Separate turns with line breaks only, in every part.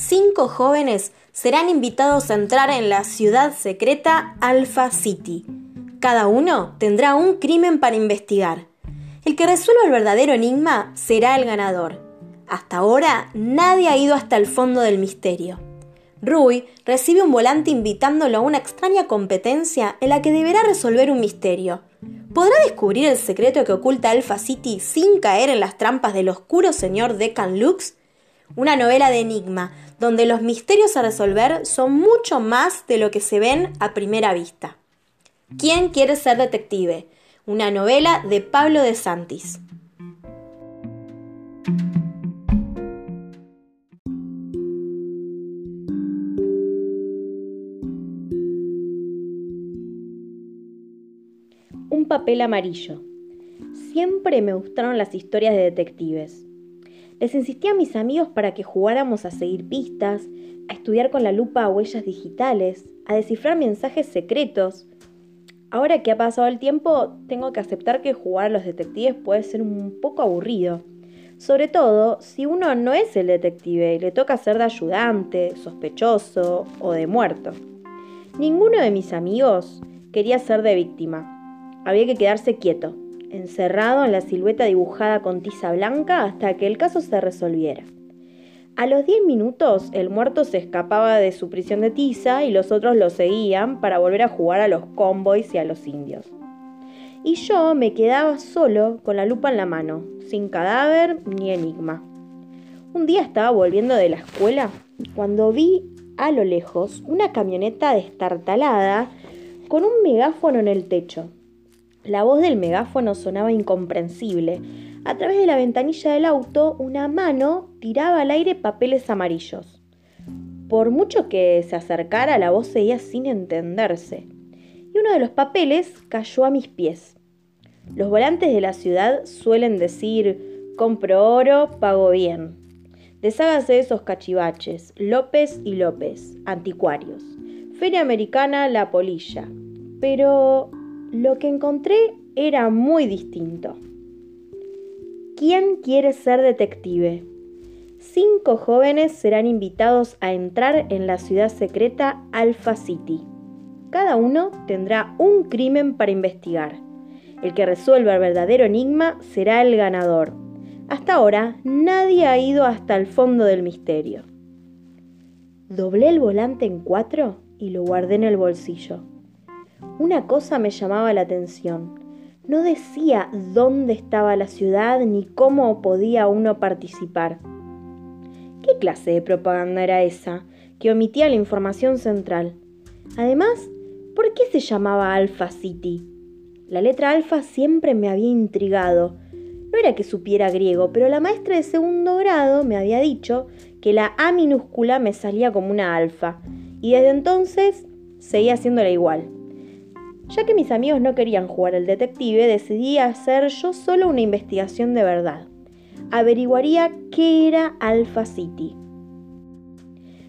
cinco jóvenes serán invitados a entrar en la ciudad secreta Alpha City. Cada uno tendrá un crimen para investigar. El que resuelva el verdadero enigma será el ganador. Hasta ahora nadie ha ido hasta el fondo del misterio. Rui recibe un volante invitándolo a una extraña competencia en la que deberá resolver un misterio. ¿Podrá descubrir el secreto que oculta Alpha City sin caer en las trampas del oscuro señor Decan Lux? Una novela de enigma, donde los misterios a resolver son mucho más de lo que se ven a primera vista. ¿Quién quiere ser detective? Una novela de Pablo de Santis. Un papel amarillo. Siempre me gustaron las historias de detectives. Les insistí a mis amigos para que jugáramos a seguir pistas, a estudiar con la lupa huellas digitales, a descifrar mensajes secretos. Ahora que ha pasado el tiempo, tengo que aceptar que jugar a los detectives puede ser un poco aburrido. Sobre todo si uno no es el detective y le toca ser de ayudante, sospechoso o de muerto. Ninguno de mis amigos quería ser de víctima. Había que quedarse quieto, encerrado en la silueta dibujada con tiza blanca hasta que el caso se resolviera. A los 10 minutos el muerto se escapaba de su prisión de tiza y los otros lo seguían para volver a jugar a los convoys y a los indios. Y yo me quedaba solo con la lupa en la mano, sin cadáver ni enigma. Un día estaba volviendo de la escuela cuando vi a lo lejos una camioneta destartalada con un megáfono en el techo. La voz del megáfono sonaba incomprensible. A través de la ventanilla del auto, una mano tiraba al aire papeles amarillos. Por mucho que se acercara, la voz seguía sin entenderse. Y uno de los papeles cayó a mis pies. Los volantes de la ciudad suelen decir, compro oro, pago bien. Deshágase de esos cachivaches, López y López, anticuarios. Feria Americana La Polilla. Pero lo que encontré era muy distinto. ¿Quién quiere ser detective? Cinco jóvenes serán invitados a entrar en la ciudad secreta Alpha City. Cada uno tendrá un crimen para investigar. El que resuelva el verdadero enigma será el ganador. Hasta ahora nadie ha ido hasta el fondo del misterio. Doblé el volante en cuatro y lo guardé en el bolsillo. Una cosa me llamaba la atención. No decía dónde estaba la ciudad ni cómo podía uno participar. ¿Qué clase de propaganda era esa que omitía la información central? Además, ¿por qué se llamaba Alpha City? La letra alfa siempre me había intrigado. No era que supiera griego, pero la maestra de segundo grado me había dicho que la A minúscula me salía como una alfa, y desde entonces seguía haciéndola igual. Ya que mis amigos no querían jugar al detective, decidí hacer yo solo una investigación de verdad. Averiguaría qué era Alpha City.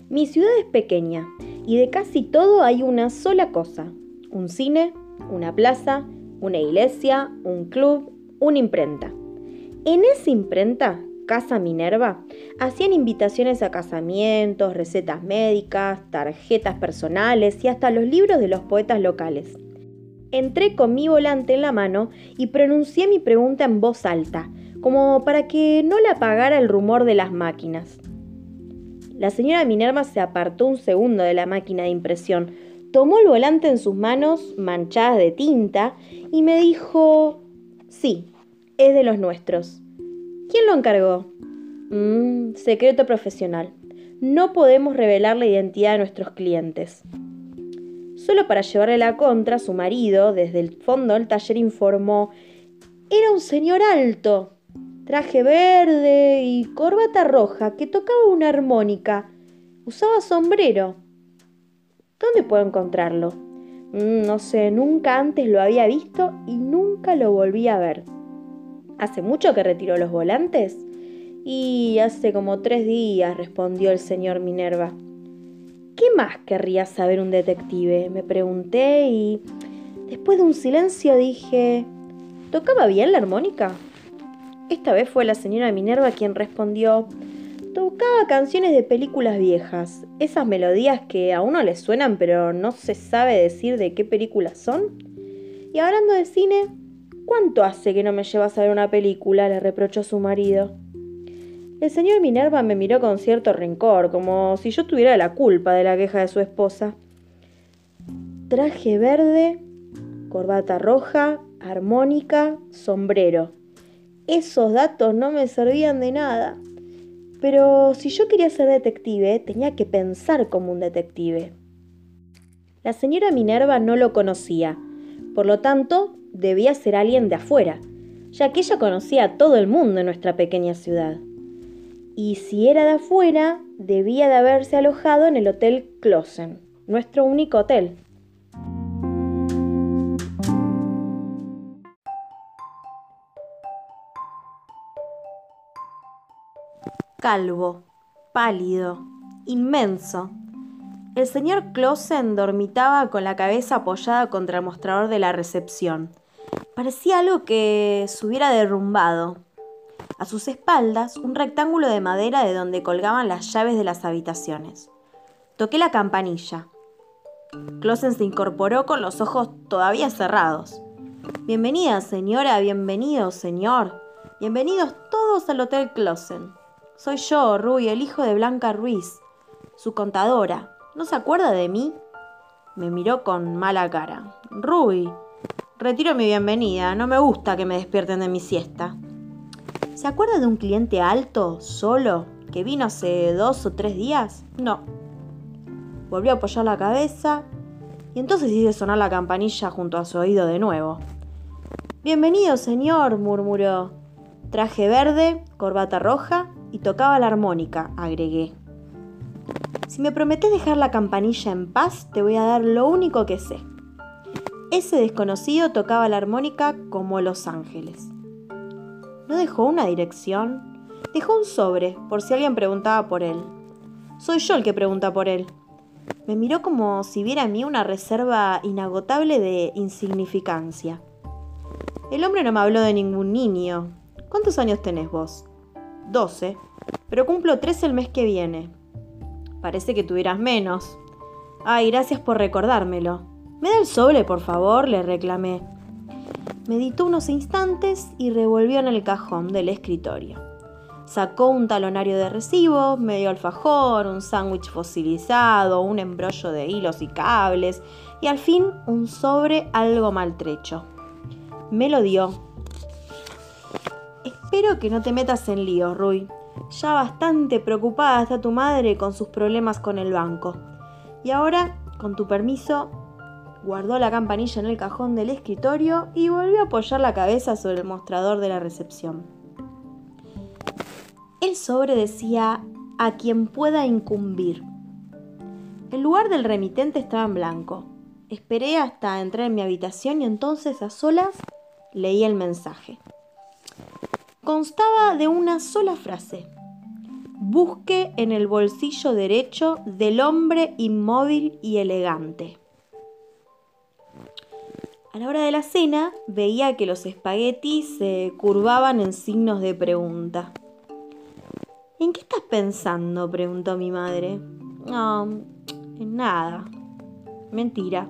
Mi ciudad es pequeña y de casi todo hay una sola cosa. Un cine, una plaza, una iglesia, un club, una imprenta. En esa imprenta, Casa Minerva, hacían invitaciones a casamientos, recetas médicas, tarjetas personales y hasta los libros de los poetas locales. Entré con mi volante en la mano y pronuncié mi pregunta en voz alta, como para que no la apagara el rumor de las máquinas. La señora Minerva se apartó un segundo de la máquina de impresión, tomó el volante en sus manos manchadas de tinta y me dijo, sí, es de los nuestros. ¿Quién lo encargó? Mmm, secreto profesional. No podemos revelar la identidad de nuestros clientes. Solo para llevarle la contra, su marido, desde el fondo del taller, informó, era un señor alto, traje verde y corbata roja, que tocaba una armónica. Usaba sombrero. ¿Dónde puedo encontrarlo? Mm, no sé, nunca antes lo había visto y nunca lo volví a ver. ¿Hace mucho que retiró los volantes? Y hace como tres días, respondió el señor Minerva. ¿Qué más querría saber un detective? Me pregunté y después de un silencio dije, ¿tocaba bien la armónica? Esta vez fue la señora Minerva quien respondió, tocaba canciones de películas viejas, esas melodías que a uno le suenan pero no se sabe decir de qué películas son. Y hablando de cine, ¿cuánto hace que no me llevas a ver una película? le reprochó su marido. El señor Minerva me miró con cierto rencor, como si yo tuviera la culpa de la queja de su esposa. Traje verde, corbata roja, armónica, sombrero. Esos datos no me servían de nada. Pero si yo quería ser detective, tenía que pensar como un detective. La señora Minerva no lo conocía, por lo tanto, debía ser alguien de afuera, ya que ella conocía a todo el mundo en nuestra pequeña ciudad. Y si era de afuera, debía de haberse alojado en el Hotel Closen, nuestro único hotel. calvo, pálido, inmenso. El señor Clausen dormitaba con la cabeza apoyada contra el mostrador de la recepción. Parecía algo que se hubiera derrumbado. A sus espaldas, un rectángulo de madera de donde colgaban las llaves de las habitaciones. Toqué la campanilla. Clausen se incorporó con los ojos todavía cerrados. Bienvenida, señora, bienvenido, señor. Bienvenidos todos al Hotel Clausen. Soy yo, Rui, el hijo de Blanca Ruiz, su contadora. ¿No se acuerda de mí? Me miró con mala cara. Rui, retiro mi bienvenida. No me gusta que me despierten de mi siesta. ¿Se acuerda de un cliente alto, solo, que vino hace dos o tres días? No. Volvió a apoyar la cabeza y entonces hice sonar la campanilla junto a su oído de nuevo. Bienvenido, señor, murmuró. Traje verde, corbata roja y tocaba la armónica, agregué. Si me prometes dejar la campanilla en paz, te voy a dar lo único que sé. Ese desconocido tocaba la armónica como Los Ángeles. ¿No dejó una dirección? Dejó un sobre, por si alguien preguntaba por él. Soy yo el que pregunta por él. Me miró como si viera en mí una reserva inagotable de insignificancia. El hombre no me habló de ningún niño. ¿Cuántos años tenés vos? 12, pero cumplo 13 el mes que viene. Parece que tuvieras menos. Ay, gracias por recordármelo. ¿Me da el sobre, por favor? le reclamé. Meditó unos instantes y revolvió en el cajón del escritorio. Sacó un talonario de recibo, medio alfajor, un sándwich fosilizado, un embrollo de hilos y cables y al fin un sobre algo maltrecho. Me lo dio Espero que no te metas en líos, Rui. Ya bastante preocupada está tu madre con sus problemas con el banco. Y ahora, con tu permiso, guardó la campanilla en el cajón del escritorio y volvió a apoyar la cabeza sobre el mostrador de la recepción. El sobre decía a quien pueda incumbir. El lugar del remitente estaba en blanco. Esperé hasta entrar en mi habitación y entonces a solas leí el mensaje constaba de una sola frase. Busque en el bolsillo derecho del hombre inmóvil y elegante. A la hora de la cena veía que los espaguetis se curvaban en signos de pregunta. ¿En qué estás pensando? preguntó mi madre. No, en nada. Mentira.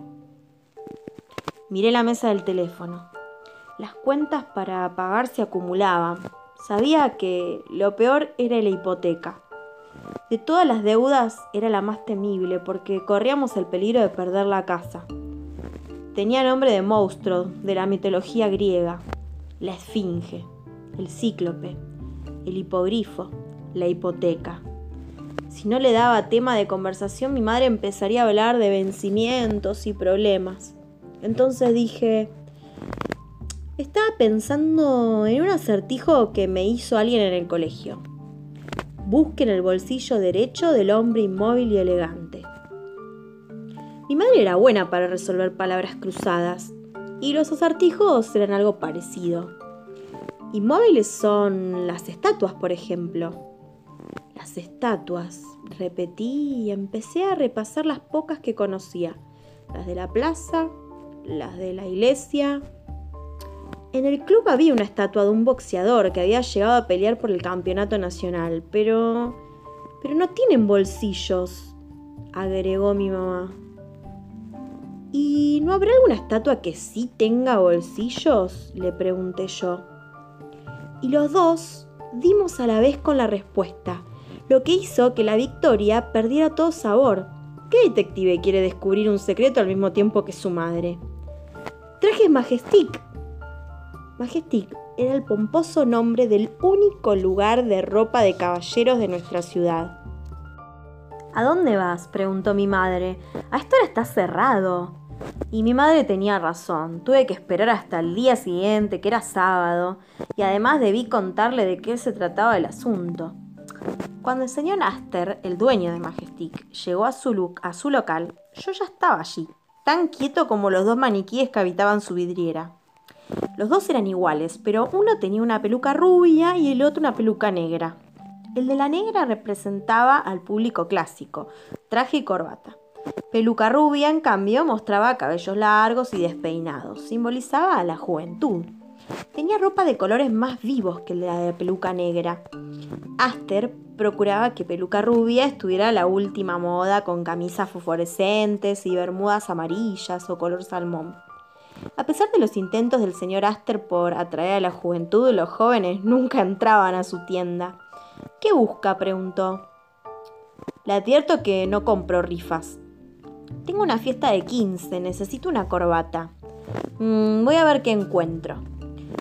Miré la mesa del teléfono. Las cuentas para pagar se acumulaban. Sabía que lo peor era la hipoteca. De todas las deudas era la más temible porque corríamos el peligro de perder la casa. Tenía nombre de monstruo de la mitología griega, la esfinge, el cíclope, el hipogrifo, la hipoteca. Si no le daba tema de conversación, mi madre empezaría a hablar de vencimientos y problemas. Entonces dije, estaba pensando en un acertijo que me hizo alguien en el colegio. Busque en el bolsillo derecho del hombre inmóvil y elegante. Mi madre era buena para resolver palabras cruzadas y los acertijos eran algo parecido. Inmóviles son las estatuas, por ejemplo. Las estatuas, repetí y empecé a repasar las pocas que conocía. Las de la plaza, las de la iglesia, en el club había una estatua de un boxeador que había llegado a pelear por el campeonato nacional, pero Pero no tienen bolsillos, agregó mi mamá. ¿Y no habrá alguna estatua que sí tenga bolsillos? le pregunté yo. Y los dos dimos a la vez con la respuesta, lo que hizo que la victoria perdiera todo sabor. ¿Qué detective quiere descubrir un secreto al mismo tiempo que su madre? Trajes Majestic. Majestic era el pomposo nombre del único lugar de ropa de caballeros de nuestra ciudad. ¿A dónde vas? preguntó mi madre. A esta hora está cerrado. Y mi madre tenía razón, tuve que esperar hasta el día siguiente, que era sábado, y además debí contarle de qué se trataba el asunto. Cuando el señor Aster, el dueño de Majestic, llegó a su, a su local, yo ya estaba allí, tan quieto como los dos maniquíes que habitaban su vidriera. Los dos eran iguales, pero uno tenía una peluca rubia y el otro una peluca negra. El de la negra representaba al público clásico, traje y corbata. Peluca rubia, en cambio, mostraba cabellos largos y despeinados, simbolizaba a la juventud. Tenía ropa de colores más vivos que la de peluca negra. Aster procuraba que peluca rubia estuviera a la última moda con camisas fosforescentes y bermudas amarillas o color salmón. A pesar de los intentos del señor Aster por atraer a la juventud, los jóvenes nunca entraban a su tienda. ¿Qué busca? preguntó. Le advierto que no compro rifas. Tengo una fiesta de 15, necesito una corbata. Mm, voy a ver qué encuentro.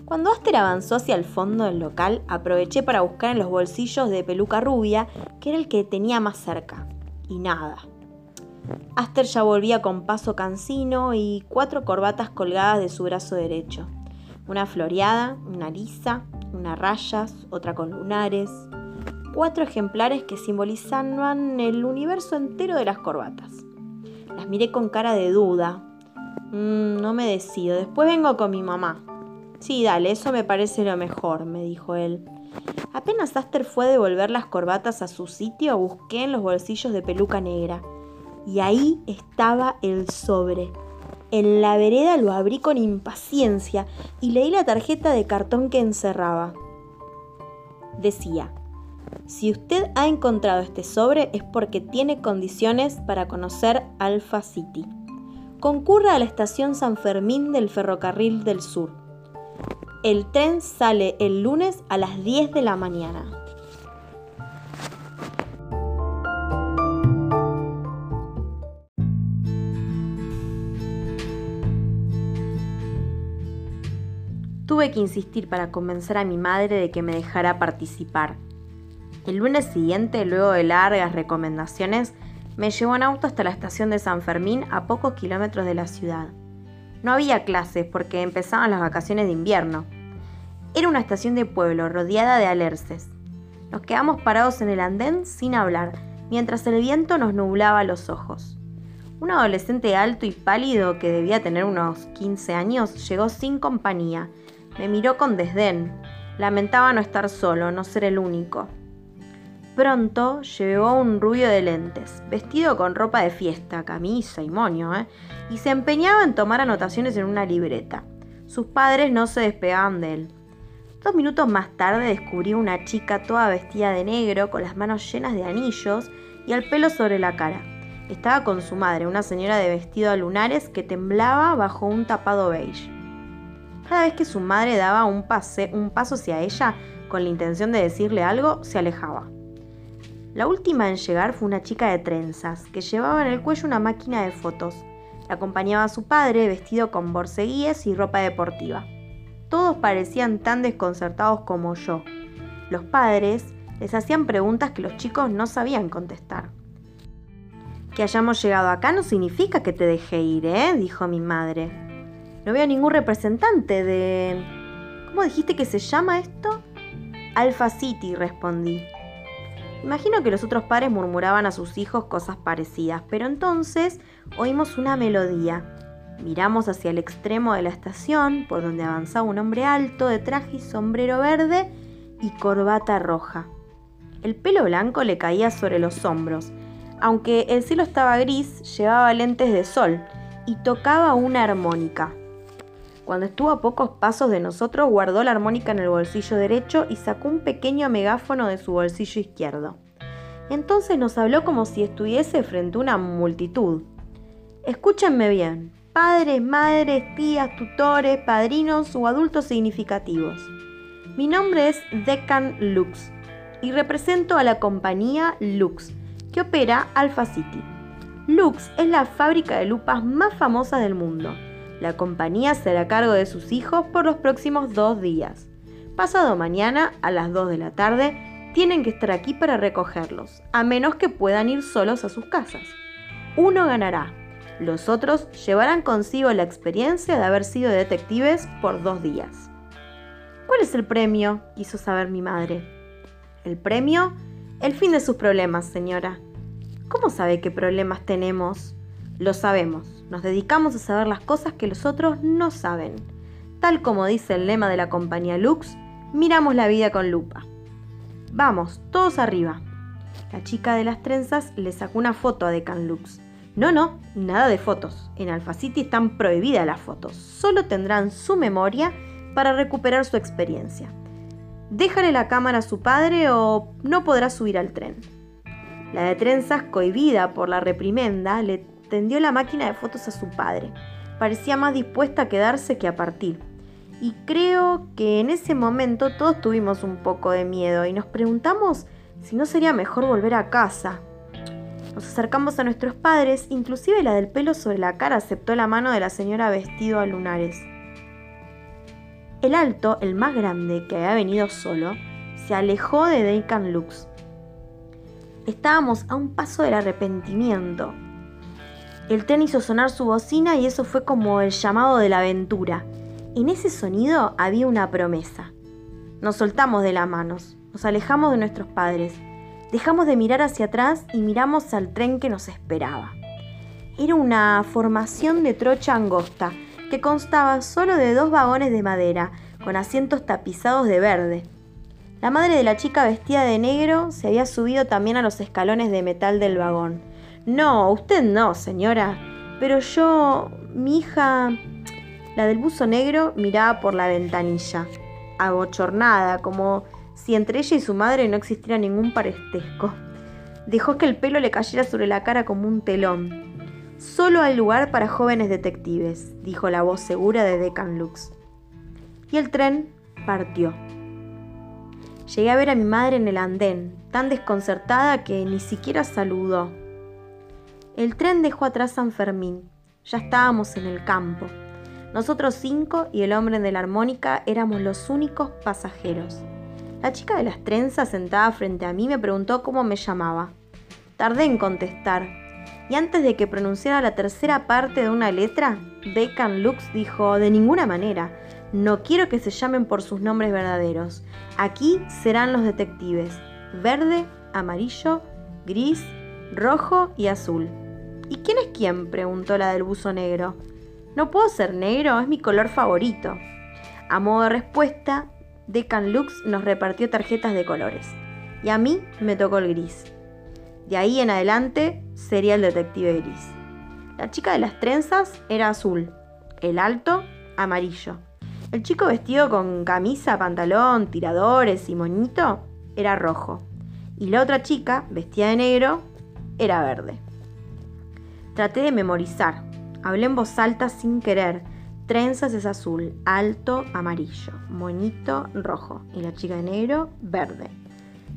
Cuando Aster avanzó hacia el fondo del local, aproveché para buscar en los bolsillos de peluca rubia, que era el que tenía más cerca. Y nada. Aster ya volvía con paso cansino y cuatro corbatas colgadas de su brazo derecho. Una floreada, una lisa, una rayas, otra con lunares. Cuatro ejemplares que simbolizaban el universo entero de las corbatas. Las miré con cara de duda. Mm, no me decido. Después vengo con mi mamá. Sí, dale, eso me parece lo mejor, me dijo él. Apenas Aster fue a devolver las corbatas a su sitio, busqué en los bolsillos de peluca negra. Y ahí estaba el sobre. En la vereda lo abrí con impaciencia y leí la tarjeta de cartón que encerraba. Decía, si usted ha encontrado este sobre es porque tiene condiciones para conocer Alpha City. Concurra a la estación San Fermín del Ferrocarril del Sur. El tren sale el lunes a las 10 de la mañana. Tuve que insistir para convencer a mi madre de que me dejara participar. El lunes siguiente, luego de largas recomendaciones, me llevó en auto hasta la estación de San Fermín a pocos kilómetros de la ciudad. No había clases porque empezaban las vacaciones de invierno. Era una estación de pueblo rodeada de alerces. Nos quedamos parados en el andén sin hablar, mientras el viento nos nublaba los ojos. Un adolescente alto y pálido que debía tener unos 15 años llegó sin compañía. Me miró con desdén. Lamentaba no estar solo, no ser el único. Pronto llegó un rubio de lentes, vestido con ropa de fiesta, camisa y moño, ¿eh? y se empeñaba en tomar anotaciones en una libreta. Sus padres no se despegaban de él. Dos minutos más tarde descubrí una chica toda vestida de negro, con las manos llenas de anillos y el pelo sobre la cara. Estaba con su madre, una señora de vestido a lunares que temblaba bajo un tapado beige. Cada vez que su madre daba un, pase, un paso hacia ella con la intención de decirle algo, se alejaba. La última en llegar fue una chica de trenzas, que llevaba en el cuello una máquina de fotos. La acompañaba a su padre, vestido con borceguíes y ropa deportiva. Todos parecían tan desconcertados como yo. Los padres les hacían preguntas que los chicos no sabían contestar. Que hayamos llegado acá no significa que te deje ir, ¿eh? dijo mi madre. No veo ningún representante de... ¿Cómo dijiste que se llama esto? Alpha City, respondí. Imagino que los otros padres murmuraban a sus hijos cosas parecidas, pero entonces oímos una melodía. Miramos hacia el extremo de la estación, por donde avanzaba un hombre alto de traje y sombrero verde y corbata roja. El pelo blanco le caía sobre los hombros. Aunque el cielo estaba gris, llevaba lentes de sol y tocaba una armónica. Cuando estuvo a pocos pasos de nosotros, guardó la armónica en el bolsillo derecho y sacó un pequeño megáfono de su bolsillo izquierdo. Entonces nos habló como si estuviese frente a una multitud. Escúchenme bien, padres, madres, tías, tutores, padrinos o adultos significativos. Mi nombre es Decan Lux y represento a la compañía Lux, que opera Alpha City. Lux es la fábrica de lupas más famosa del mundo. La compañía se hará cargo de sus hijos por los próximos dos días. Pasado mañana, a las 2 de la tarde, tienen que estar aquí para recogerlos, a menos que puedan ir solos a sus casas. Uno ganará. Los otros llevarán consigo la experiencia de haber sido detectives por dos días. ¿Cuál es el premio? quiso saber mi madre. ¿El premio? El fin de sus problemas, señora. ¿Cómo sabe qué problemas tenemos? Lo sabemos. Nos dedicamos a saber las cosas que los otros no saben. Tal como dice el lema de la compañía Lux, miramos la vida con lupa. Vamos, todos arriba. La chica de las trenzas le sacó una foto a Decan Lux. No, no, nada de fotos. En Alpha City están prohibidas las fotos. Solo tendrán su memoria para recuperar su experiencia. Déjale la cámara a su padre o no podrá subir al tren. La de trenzas, cohibida por la reprimenda, le tendió la máquina de fotos a su padre. Parecía más dispuesta a quedarse que a partir. Y creo que en ese momento todos tuvimos un poco de miedo y nos preguntamos si no sería mejor volver a casa. Nos acercamos a nuestros padres, inclusive la del pelo sobre la cara aceptó la mano de la señora vestido a lunares. El alto, el más grande, que había venido solo, se alejó de Deacon Lux Estábamos a un paso del arrepentimiento. El tren hizo sonar su bocina y eso fue como el llamado de la aventura. En ese sonido había una promesa. Nos soltamos de las manos, nos alejamos de nuestros padres, dejamos de mirar hacia atrás y miramos al tren que nos esperaba. Era una formación de trocha angosta que constaba solo de dos vagones de madera con asientos tapizados de verde, la madre de la chica vestida de negro se había subido también a los escalones de metal del vagón. No, usted no, señora. Pero yo, mi hija, la del buzo negro, miraba por la ventanilla, abochornada, como si entre ella y su madre no existiera ningún parentesco. Dejó que el pelo le cayera sobre la cara como un telón. Solo hay lugar para jóvenes detectives, dijo la voz segura de Decan Lux. Y el tren partió. Llegué a ver a mi madre en el andén, tan desconcertada que ni siquiera saludó. El tren dejó atrás San Fermín. Ya estábamos en el campo. Nosotros cinco y el hombre de la armónica éramos los únicos pasajeros. La chica de las trenzas sentada frente a mí me preguntó cómo me llamaba. Tardé en contestar, y antes de que pronunciara la tercera parte de una letra, Bacon Lux dijo, de ninguna manera, no quiero que se llamen por sus nombres verdaderos. Aquí serán los detectives. Verde, amarillo, gris, rojo y azul. ¿Y quién es quién? preguntó la del buzo negro. No puedo ser negro, es mi color favorito. A modo de respuesta, Decan Lux nos repartió tarjetas de colores. Y a mí me tocó el gris. De ahí en adelante sería el detective gris. La chica de las trenzas era azul, el alto amarillo. El chico vestido con camisa, pantalón, tiradores y moñito era rojo. Y la otra chica, vestida de negro, era verde. Traté de memorizar. Hablé en voz alta sin querer. Trenzas es azul, alto amarillo, moñito rojo y la chica de negro verde.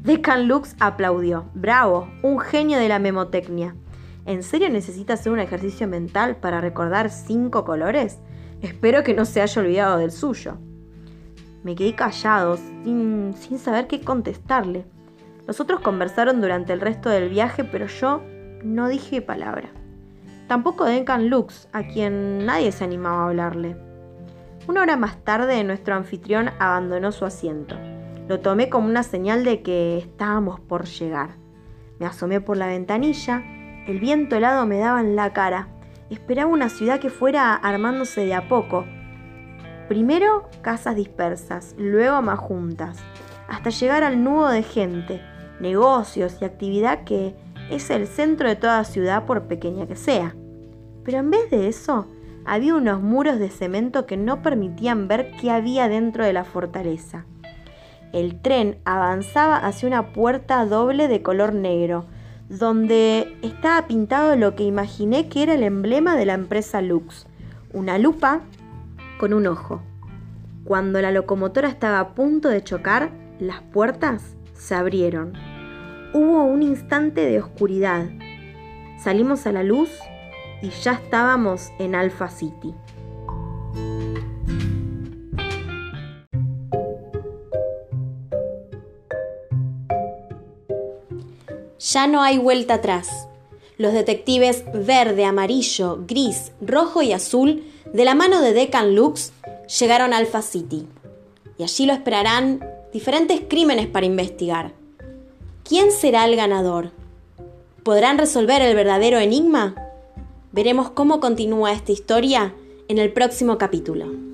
Decan Lux aplaudió. Bravo, un genio de la memotecnia. ¿En serio necesita hacer un ejercicio mental para recordar cinco colores? Espero que no se haya olvidado del suyo. Me quedé callado, sin, sin saber qué contestarle. Los otros conversaron durante el resto del viaje, pero yo no dije palabra. Tampoco Duncan Lux, a quien nadie se animaba a hablarle. Una hora más tarde, nuestro anfitrión abandonó su asiento. Lo tomé como una señal de que estábamos por llegar. Me asomé por la ventanilla, el viento helado me daba en la cara esperaba una ciudad que fuera armándose de a poco. Primero casas dispersas, luego más juntas, hasta llegar al nudo de gente, negocios y actividad que es el centro de toda ciudad por pequeña que sea. Pero en vez de eso, había unos muros de cemento que no permitían ver qué había dentro de la fortaleza. el tren avanzaba hacia una puerta doble de color negro, donde estaba pintado lo que imaginé que era el emblema de la empresa Lux, una lupa con un ojo. Cuando la locomotora estaba a punto de chocar, las puertas se abrieron. Hubo un instante de oscuridad. Salimos a la luz y ya estábamos en Alpha City. Ya no hay vuelta atrás. Los detectives verde, amarillo, gris, rojo y azul, de la mano de Decan Lux, llegaron a Alpha City. Y allí lo esperarán diferentes crímenes para investigar. ¿Quién será el ganador? ¿Podrán resolver el verdadero enigma? Veremos cómo continúa esta historia en el próximo capítulo.